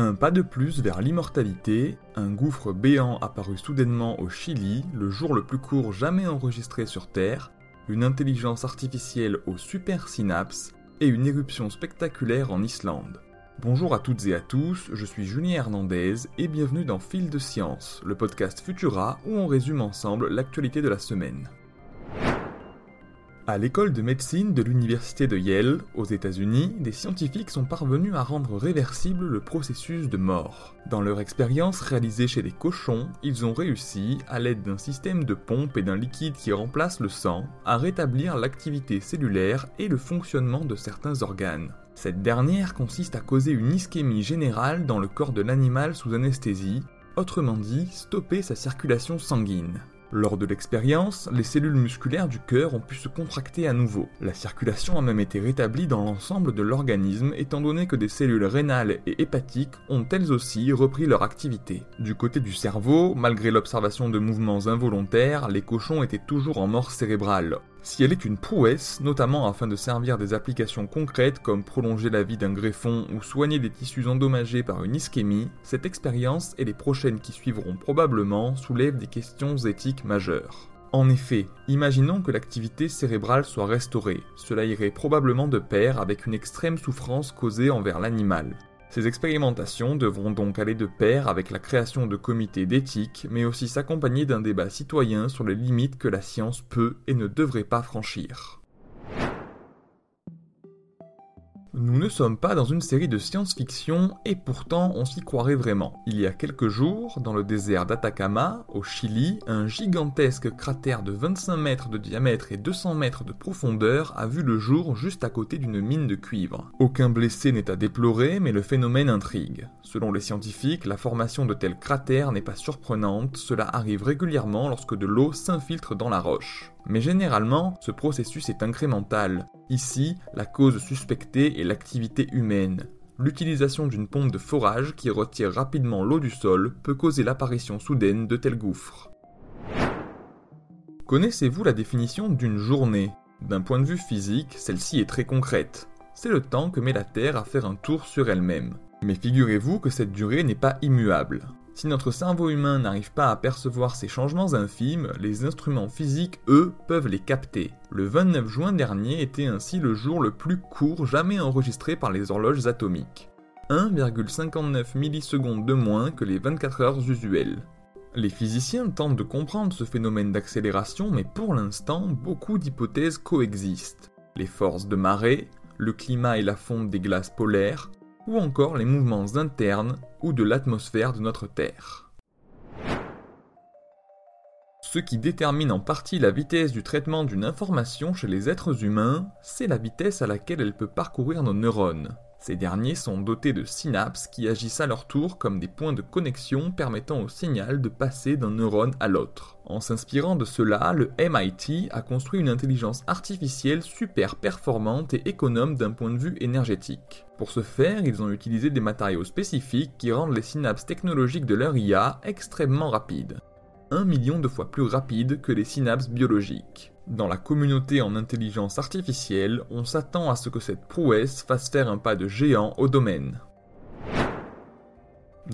Un pas de plus vers l'immortalité, un gouffre béant apparu soudainement au Chili, le jour le plus court jamais enregistré sur Terre, une intelligence artificielle au super synapse et une éruption spectaculaire en Islande. Bonjour à toutes et à tous, je suis Julien Hernandez et bienvenue dans Fil de Science, le podcast Futura où on résume ensemble l'actualité de la semaine. À l'école de médecine de l'université de Yale, aux États-Unis, des scientifiques sont parvenus à rendre réversible le processus de mort. Dans leur expérience réalisée chez les cochons, ils ont réussi, à l'aide d'un système de pompe et d'un liquide qui remplace le sang, à rétablir l'activité cellulaire et le fonctionnement de certains organes. Cette dernière consiste à causer une ischémie générale dans le corps de l'animal sous anesthésie, autrement dit, stopper sa circulation sanguine. Lors de l'expérience, les cellules musculaires du cœur ont pu se contracter à nouveau. La circulation a même été rétablie dans l'ensemble de l'organisme étant donné que des cellules rénales et hépatiques ont elles aussi repris leur activité. Du côté du cerveau, malgré l'observation de mouvements involontaires, les cochons étaient toujours en mort cérébrale. Si elle est une prouesse, notamment afin de servir des applications concrètes comme prolonger la vie d'un greffon ou soigner des tissus endommagés par une ischémie, cette expérience et les prochaines qui suivront probablement soulèvent des questions éthiques majeures. En effet, imaginons que l'activité cérébrale soit restaurée, cela irait probablement de pair avec une extrême souffrance causée envers l'animal. Ces expérimentations devront donc aller de pair avec la création de comités d'éthique, mais aussi s'accompagner d'un débat citoyen sur les limites que la science peut et ne devrait pas franchir. Nous ne sommes pas dans une série de science-fiction et pourtant on s'y croirait vraiment. Il y a quelques jours, dans le désert d'Atacama, au Chili, un gigantesque cratère de 25 mètres de diamètre et 200 mètres de profondeur a vu le jour juste à côté d'une mine de cuivre. Aucun blessé n'est à déplorer, mais le phénomène intrigue. Selon les scientifiques, la formation de tels cratères n'est pas surprenante, cela arrive régulièrement lorsque de l'eau s'infiltre dans la roche. Mais généralement, ce processus est incrémental. Ici, la cause suspectée est l'activité humaine. L'utilisation d'une pompe de forage qui retire rapidement l'eau du sol peut causer l'apparition soudaine de tels gouffres. Connaissez-vous la définition d'une journée? D'un point de vue physique, celle-ci est très concrète. C'est le temps que met la Terre à faire un tour sur elle-même. Mais figurez-vous que cette durée n'est pas immuable. Si notre cerveau humain n'arrive pas à percevoir ces changements infimes, les instruments physiques, eux, peuvent les capter. Le 29 juin dernier était ainsi le jour le plus court jamais enregistré par les horloges atomiques. 1,59 millisecondes de moins que les 24 heures usuelles. Les physiciens tentent de comprendre ce phénomène d'accélération, mais pour l'instant, beaucoup d'hypothèses coexistent. Les forces de marée, le climat et la fonte des glaces polaires, ou encore les mouvements internes ou de l'atmosphère de notre Terre. Ce qui détermine en partie la vitesse du traitement d'une information chez les êtres humains, c'est la vitesse à laquelle elle peut parcourir nos neurones. Ces derniers sont dotés de synapses qui agissent à leur tour comme des points de connexion permettant au signal de passer d'un neurone à l'autre. En s'inspirant de cela, le MIT a construit une intelligence artificielle super performante et économe d'un point de vue énergétique. Pour ce faire, ils ont utilisé des matériaux spécifiques qui rendent les synapses technologiques de leur IA extrêmement rapides. Un million de fois plus rapides que les synapses biologiques. Dans la communauté en intelligence artificielle, on s'attend à ce que cette prouesse fasse faire un pas de géant au domaine.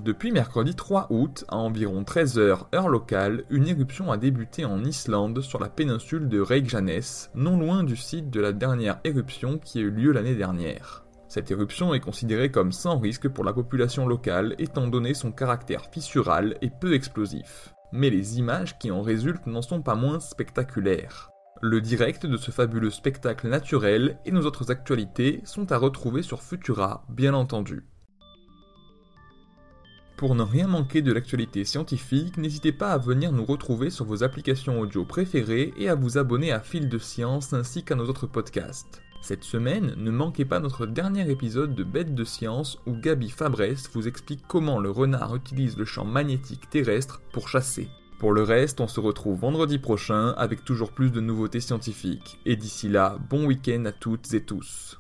Depuis mercredi 3 août, à environ 13h heure locale, une éruption a débuté en Islande sur la péninsule de Reykjanes, non loin du site de la dernière éruption qui a eu lieu l'année dernière. Cette éruption est considérée comme sans risque pour la population locale étant donné son caractère fissural et peu explosif. Mais les images qui en résultent n'en sont pas moins spectaculaires. Le direct de ce fabuleux spectacle naturel et nos autres actualités sont à retrouver sur Futura, bien entendu. Pour ne rien manquer de l'actualité scientifique, n'hésitez pas à venir nous retrouver sur vos applications audio préférées et à vous abonner à Fil de Science ainsi qu'à nos autres podcasts. Cette semaine, ne manquez pas notre dernier épisode de Bête de Science où Gabi Fabresse vous explique comment le renard utilise le champ magnétique terrestre pour chasser. Pour le reste, on se retrouve vendredi prochain avec toujours plus de nouveautés scientifiques. Et d'ici là, bon week-end à toutes et tous.